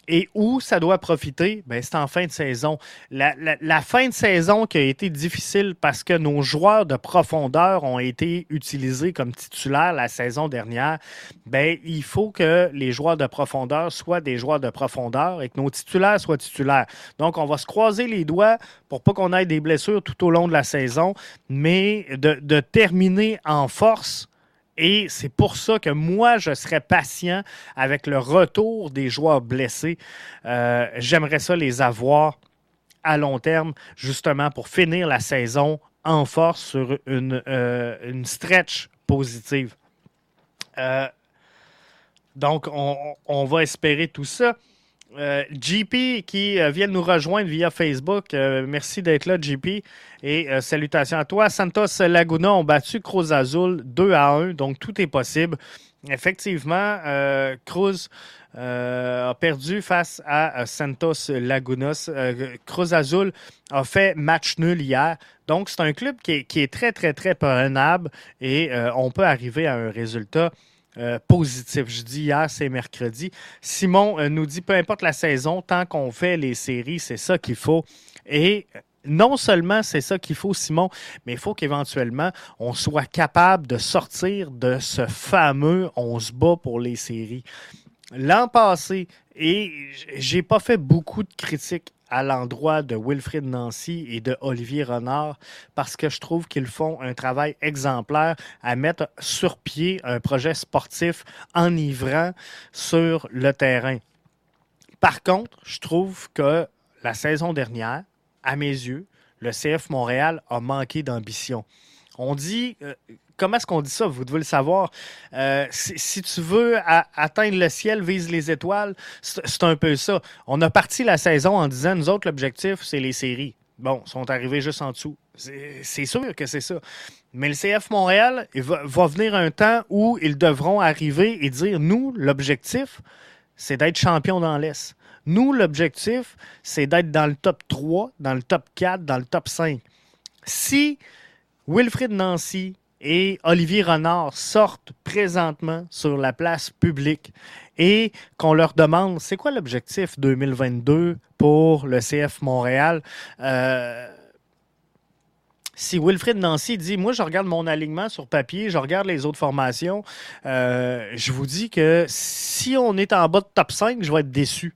A: Et où ça doit profiter, ben, c'est en fin de saison. La, fin de saison qui a été difficile parce que nos joueurs de profondeur ont été utilisés comme titulaires la saison dernière. Ben, il faut que les joueurs de profondeur soient des joueurs de profondeur et que nos titulaires soient titulaires. Donc, on va se croiser les doigts pour pas qu'on ait des blessures tout au long de la saison, mais de, de terminer en force et c'est pour ça que moi, je serais patient avec le retour des joueurs blessés. Euh, j'aimerais ça les avoir à long terme, justement pour finir la saison en force sur une, euh, stretch positive. Euh, donc, on, va espérer tout ça. Euh, JP qui euh, vient de nous rejoindre via Facebook. Euh, merci d'être là, JP. Et salutations à toi. Santos Laguna ont battu Cruz Azul 2 à 1, donc tout est possible. effectivement, Cruz a perdu face à Santos Lagunas. Cruz Azul a fait match nul hier. Donc, c'est un club qui est, très, très, très prenable et on peut arriver à un résultat euh, positif. Je dis hier, c'est mercredi. Simon euh, nous dit peu importe la saison, tant qu'on fait les séries, c'est ça qu'il faut. Et non seulement c'est ça qu'il faut, Simon, mais il faut qu'éventuellement on soit capable de sortir de ce fameux on se bat pour les séries. L'an passé, et j'ai pas fait beaucoup de critiques à l'endroit de Wilfrid Nancy et de Olivier Renard parce que je trouve qu'ils font un travail exemplaire à mettre sur pied un projet sportif enivrant sur le terrain. Par contre, je trouve que la saison dernière, à mes yeux, le CF Montréal a manqué d'ambition. On dit, euh, comment est-ce qu'on dit ça? Vous devez le savoir. Euh, si, tu veux atteindre le ciel, vise les étoiles, c'est un peu ça. On a parti la saison en disant, nous autres, l'objectif, c'est les séries. Bon, sont arrivés juste en dessous. C'est sûr que c'est ça. Mais le CF Montréal, il va, venir un temps où ils devront arriver et dire, nous, l'objectif, c'est d'être champion dans l'Est. Nous, l'objectif, c'est d'être dans le top 3, dans le top 4, dans le top 5. Si Wilfrid Nancy et Olivier Renard sortent présentement sur la place publique et qu'on leur demande c'est quoi l'objectif 2022 pour le CF Montréal, euh, si Wilfrid Nancy dit Moi, je regarde mon alignement sur papier, je regarde les autres formations, euh, je vous dis que si on est en bas de top 5, je vais être déçu.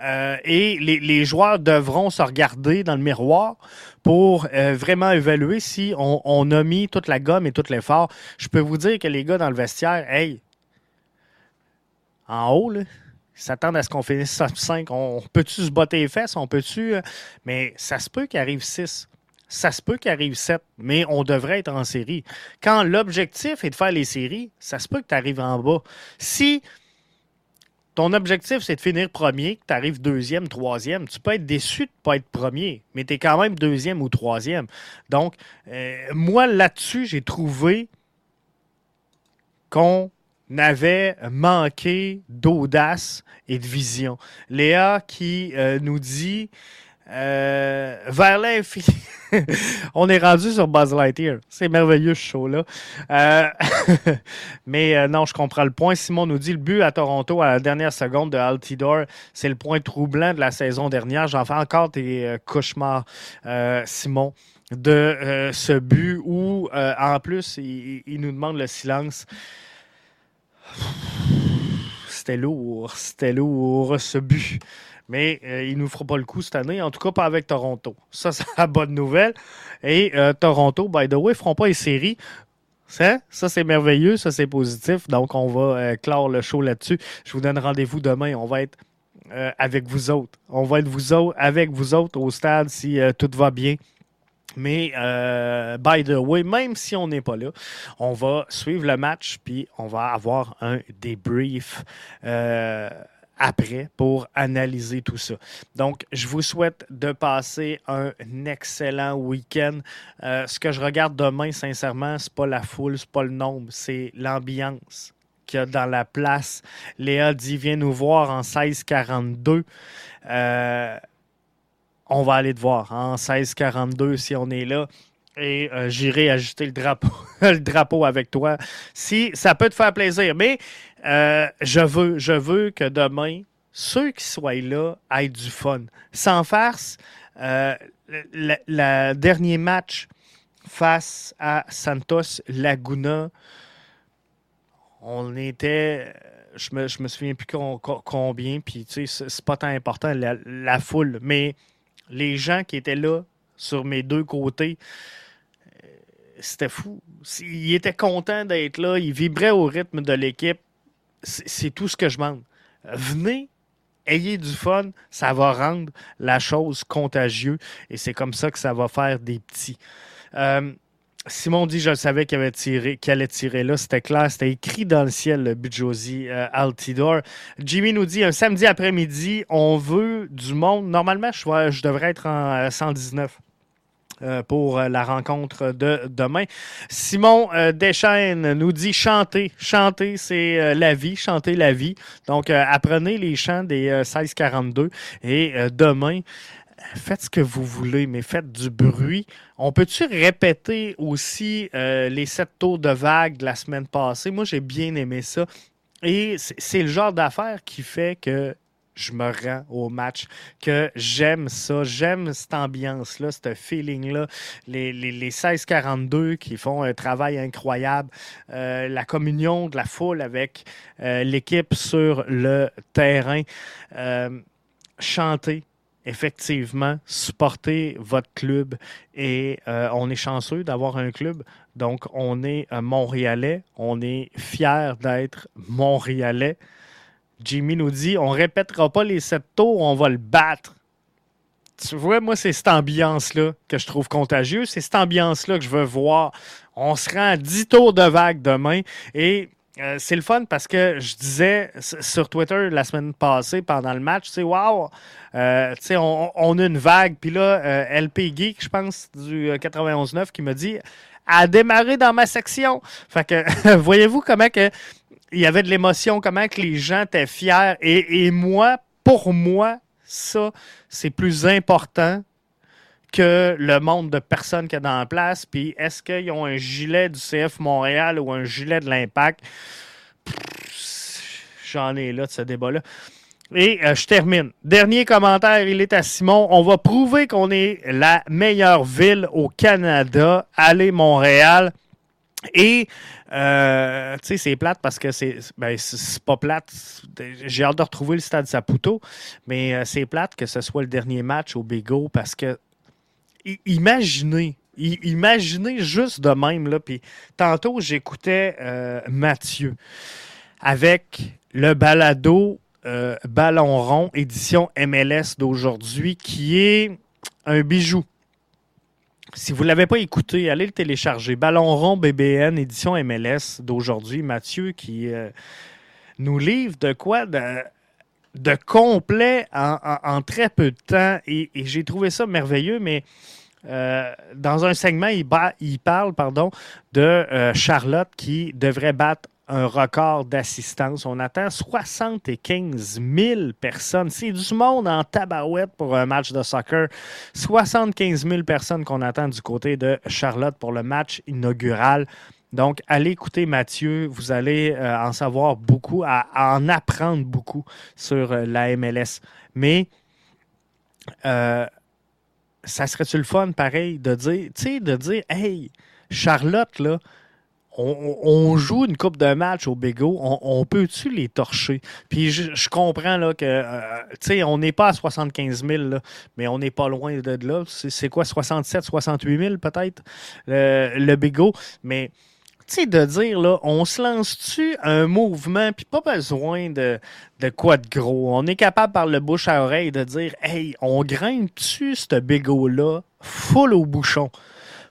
A: Euh, et les, joueurs devront se regarder dans le miroir pour euh, vraiment évaluer si on, a mis toute la gomme et tout l'effort. Je peux vous dire que les gars dans le vestiaire, hey, en haut, ils s'attendent à ce qu'on finisse top 5. On, peut-tu se botter les fesses? On peut-tu. Euh, mais ça se peut qu'il arrive 6. Ça se peut qu'il arrive 7, mais on devrait être en série. Quand l'objectif est de faire les séries, ça se peut que tu arrives en bas. Si ton objectif, c'est de finir premier, que tu arrives deuxième, troisième. Tu peux être déçu de ne pas être premier, mais tu es quand même deuxième ou troisième. Donc, euh, moi, là-dessus, j'ai trouvé qu'on avait manqué d'audace et de vision. Léa qui euh, nous dit euh, vers l'infini. On est rendu sur Buzz Lightyear. C'est merveilleux ce show-là. Euh, mais euh, non, je comprends le point. Simon nous dit le but à Toronto à la dernière seconde de Altidore, c'est le point troublant de la saison dernière. J'en fais encore des cauchemars, Simon, de ce but où, en plus, il nous demande le silence. C'était lourd, c'était lourd ce but mais euh, il ne nous fera pas le coup cette année, en tout cas pas avec Toronto. Ça, c'est la bonne nouvelle. Et euh, Toronto, by the way, ne feront pas les séries. Ça, ça c'est merveilleux, ça c'est positif. Donc, on va euh, clore le show là-dessus. Je vous donne rendez-vous demain. On va être avec vous autres. On va être vous autres, avec vous autres au stade si tout va bien. Mais, by the way, même si on n'est pas là, on va suivre le match, puis on va avoir un débrief après pour analyser tout ça. Donc, je vous souhaite de passer un excellent week-end. Euh, ce que je regarde demain, sincèrement, c'est pas la foule, c'est pas le nombre, c'est l'ambiance qu'il y a dans la place. Léa dit Viens nous voir en 1642. Euh, on va aller te voir en 1642 si on est là et euh, j'irai ajouter le drapeau, le drapeau avec toi si ça peut te faire plaisir. Mais euh, je, veux, je veux que demain, ceux qui soient là aient du fun. Sans farce, euh, le dernier match face à Santos Laguna, on était. Je me, je me souviens plus combien, puis tu sais, c'est pas tant important la foule, mais les gens qui étaient là sur mes deux côtés, c'était fou. Il était content d'être là, il vibrait au rythme de l'équipe. C'est tout ce que je demande. Venez, ayez du fun, ça va rendre la chose contagieuse et c'est comme ça que ça va faire des petits. Euh, Simon dit, je savais qu'il allait tirer là. C'était clair, c'était écrit dans le ciel, le but euh. Jimmy nous dit, un samedi après-midi, on veut du monde. Normalement, je, je devrais être en 119. Euh, euh, pour la rencontre de demain. Simon Deschaines nous dit chanter. Chanter, c'est la vie. Chanter la vie. Donc, apprenez les chants des 1642 et demain, faites ce que vous voulez, mais faites du bruit. On peut-tu répéter aussi les sept tours de vague de la semaine passée? Moi, j'ai bien aimé ça. Et c'est le genre d'affaire qui fait que je me rends au match, que j'aime ça, j'aime cette ambiance-là, ce feeling-là, les, les, 16-42 qui font un travail incroyable, euh, la communion de la foule avec euh, l'équipe sur le terrain, euh, chanter, effectivement, supporter votre club. Et on est chanceux d'avoir un club. Donc, on est Montréalais. On est fiers d'être Montréalais. Jimmy nous dit on répétera pas les sept tours, on va le battre. Tu vois, moi, c'est cette ambiance-là que je trouve contagieuse. C'est cette ambiance-là que je veux voir. On se rend à 10 tours de vague demain. Et euh, c'est le fun parce que je disais sur Twitter la semaine passée pendant le match, sais, wow, euh, tu sais, on, a une vague. Puis là, euh, LP Geek, je pense, du 91.9, qui me dit a démarré dans ma section. Fait que, voyez-vous comment que il y avait de l'émotion, comment que les gens étaient fiers. Et, moi, pour moi, ça, c'est plus important que le monde de personnes qu'il y a dans la place. Puis est-ce qu'ils ont un gilet du CF Montréal ou un gilet de l'Impact? J'en ai là de ce débat-là. Et euh, je termine. Dernier commentaire, il est à Simon. On va prouver qu'on est la meilleure ville au Canada. Allez, Montréal. Et euh, tu sais, c'est plate parce que c'est ben, pas plate. J'ai hâte de retrouver le stade Saputo, mais euh, c'est plate que ce soit le dernier match au Bigo parce que imaginez, imaginez juste de même. Là, puis tantôt, j'écoutais euh, Mathieu avec le balado Ballon rond, édition MLS d'aujourd'hui, qui est un bijou. Si vous ne l'avez pas écouté, allez le télécharger. Ballon rond BBN, édition MLS d'aujourd'hui. Mathieu qui euh, nous livre de quoi? De, complet en, très peu de temps. Et, j'ai trouvé ça merveilleux, mais euh, dans un segment, il, il parle pardon, de euh, Charlotte qui devrait battre un record d'assistance. On attend 75 000 personnes. C'est du monde en tabarouette pour un match de soccer. 75 000 personnes qu'on attend du côté de Charlotte pour le match inaugural. Donc, allez écouter Mathieu. Vous allez euh, en savoir beaucoup, en apprendre beaucoup sur euh, la MLS. Mais, euh, ça serait-tu le fun, pareil, de dire, tu sais, de dire, hey, Charlotte, là, on, joue une coupe de match au Bego, on, peut-tu les torcher? Puis je, comprends là, que, euh, tu sais, on n'est pas à 75 000, mais on n'est pas loin de, là. C'est quoi, 67, 68 000 peut-être, le, le Bego? Mais, tu sais, de dire, là, on se lance-tu un mouvement, puis pas besoin de, de quoi de gros. On est capable par le bouche à oreille de dire, hey, on grimpe-tu ce Bego-là full au bouchon?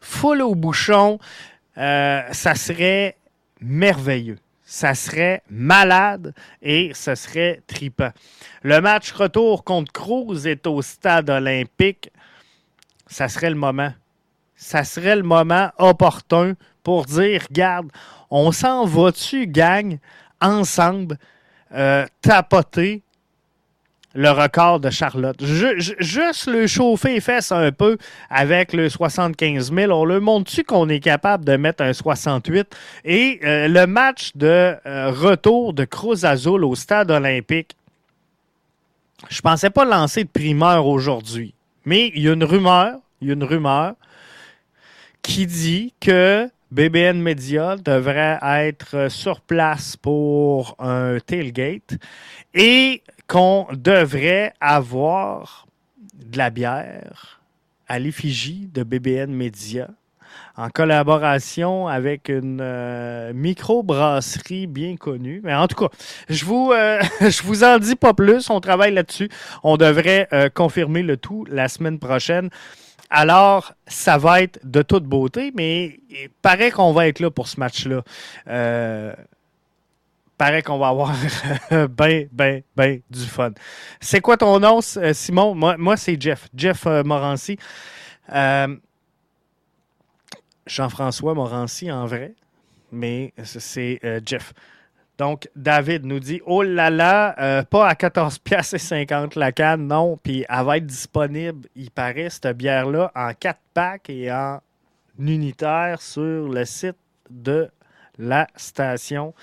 A: Full au bouchon. Euh, ça serait merveilleux. Ça serait malade et ce serait tripant. Le match retour contre Cruz est au stade olympique. Ça serait le moment. Ça serait le moment opportun pour dire, regarde, on s'en va-tu, gang, ensemble, euh, tapoter le record de Charlotte. juste le chauffer les un peu avec le 75 000. On le montre-tu qu'on est capable de mettre un 68? Et euh, le match de euh, retour de Cruz Azul au stade olympique, je pensais pas lancer de primeur aujourd'hui. Mais il y a une rumeur, il y a une rumeur qui dit que BBN Media devrait être sur place pour un tailgate. Et qu'on devrait avoir de la bière à l'effigie de BBN Media en collaboration avec une euh, micro-brasserie bien connue. Mais en tout cas, je vous, euh, vous en dis pas plus. On travaille là-dessus. On devrait euh, confirmer le tout la semaine prochaine. Alors, ça va être de toute beauté, mais il paraît qu'on va être là pour ce match-là paraît qu'on va avoir ben, ben, ben du fun. C'est quoi ton nom, euh, Simon? Moi, moi c'est Jeff. Jeff euh, Morancy. Euh, Jean-François Morancy en vrai, mais c'est euh, Jeff. Donc, David nous dit Oh là là, euh, pas à 14 pièces et 50 la canne, non. Puis elle va être disponible, il paraît, cette bière-là, en 4 packs et en unitaire sur le site de la station.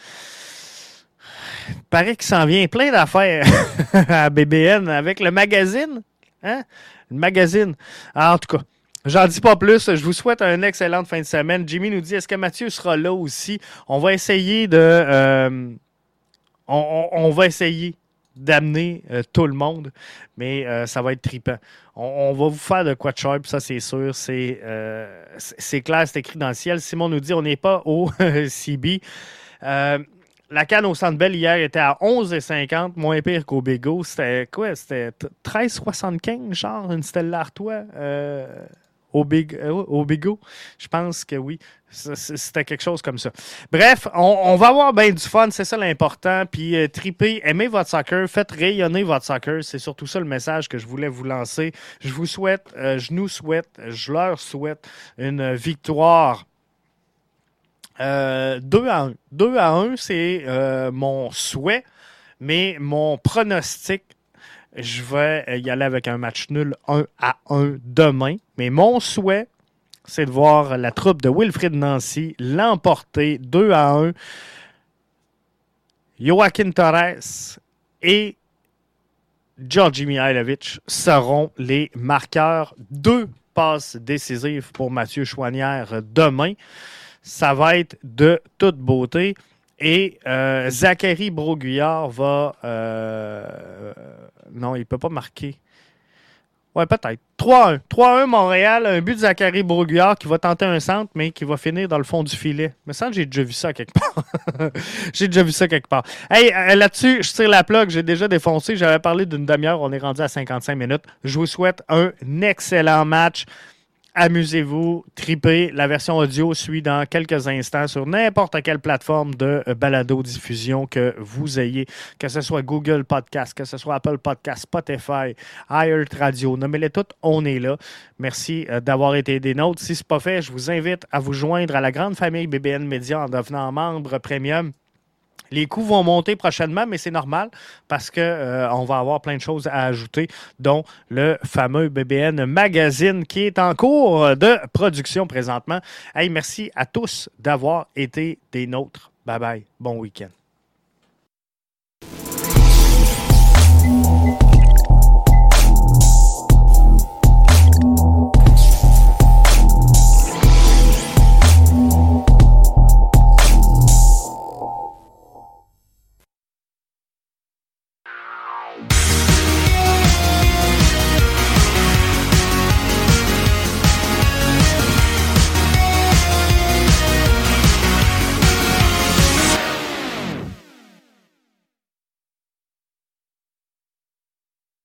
A: Paraît qu'il s'en vient plein d'affaires à BBN avec le magazine. Hein? Le magazine. en tout cas, J'en dis pas plus. Je vous souhaite une excellente fin de semaine. Jimmy nous dit est-ce que Mathieu sera là aussi? On va essayer de. Euh, on, va essayer d'amener euh, tout le monde, mais euh, ça va être tripant. On, va vous faire de quoi de ça c'est sûr. C'est c'est clair, c'est écrit dans le ciel. Simon nous dit on n'est pas au CB. La canne au Centre Bell hier était à 11,50, moins pire qu'au Bego. C'était quoi? C'était 13,75, genre, une Stella Artois au, Big, euh, Bigo? Je pense que oui. C'était quelque chose comme ça. Bref, on, va avoir bien du fun, c'est ça l'important. Puis euh, tripez, aimez votre soccer, faites rayonner votre soccer. C'est surtout ça le message que je voulais vous lancer. Je vous souhaite, euh, je nous souhaite, je leur souhaite une victoire. 2 à 1. 2 à 1, c'est mon souhait, mais mon pronostic, je vais y aller avec un match nul 1 à 1 demain. Mais mon souhait, c'est de voir la troupe de Wilfrid Nancy l'emporter 2 à 1. Joaquin Torres et Georgi Mihailovic seront les marqueurs. Deux passes décisives pour Mathieu Chouanière demain. Ça va être de toute beauté. Et euh, Zachary Broguillard va. Euh, non, il ne peut pas marquer. Ouais, peut-être. 3-1. 3-1 Montréal, un but de Zachary Broguillard qui va tenter un centre, mais qui va finir dans le fond du filet. Mais ça, j'ai déjà vu ça quelque part. j'ai déjà vu ça quelque part. Hey, euh, là-dessus, je tire la plug, j'ai déjà défoncé. J'avais parlé d'une demi-heure, on est rendu à 55 minutes. Je vous souhaite un excellent match amusez-vous, tripez. La version audio suit dans quelques instants sur n'importe quelle plateforme de euh, balado-diffusion que vous ayez, que ce soit Google Podcast, que ce soit Apple Podcast, Spotify, iHeart Radio, nommez-les toutes, on est là. Merci euh, d'avoir été des nôtres. Si ce n'est pas fait, je vous invite à vous joindre à la grande famille BBN Media en devenant membre premium. Les coûts vont monter prochainement, mais c'est normal parce qu'on euh, va avoir plein de choses à ajouter, dont le fameux BBN Magazine qui est en cours de production présentement. Hey, merci à tous d'avoir été des nôtres. Bye bye. Bon week-end.